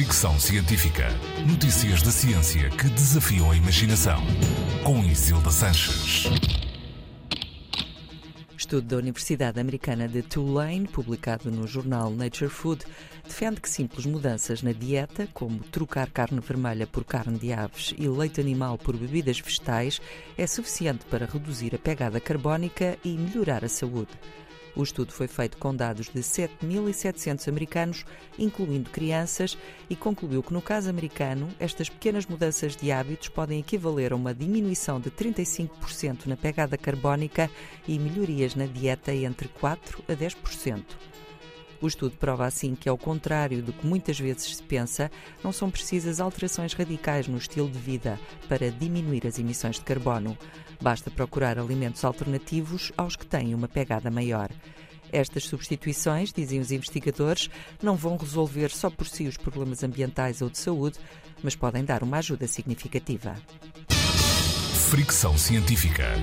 Fricção Científica. Notícias da ciência que desafiam a imaginação. Com Isilda Sanches. Estudo da Universidade Americana de Tulane, publicado no jornal Nature Food, defende que simples mudanças na dieta, como trocar carne vermelha por carne de aves e leite animal por bebidas vegetais, é suficiente para reduzir a pegada carbónica e melhorar a saúde. O estudo foi feito com dados de 7.700 americanos, incluindo crianças, e concluiu que, no caso americano, estas pequenas mudanças de hábitos podem equivaler a uma diminuição de 35% na pegada carbónica e melhorias na dieta entre 4% a 10%. O estudo prova assim que, ao contrário do que muitas vezes se pensa, não são precisas alterações radicais no estilo de vida para diminuir as emissões de carbono. Basta procurar alimentos alternativos aos que têm uma pegada maior. Estas substituições, dizem os investigadores, não vão resolver só por si os problemas ambientais ou de saúde, mas podem dar uma ajuda significativa. Fricção científica.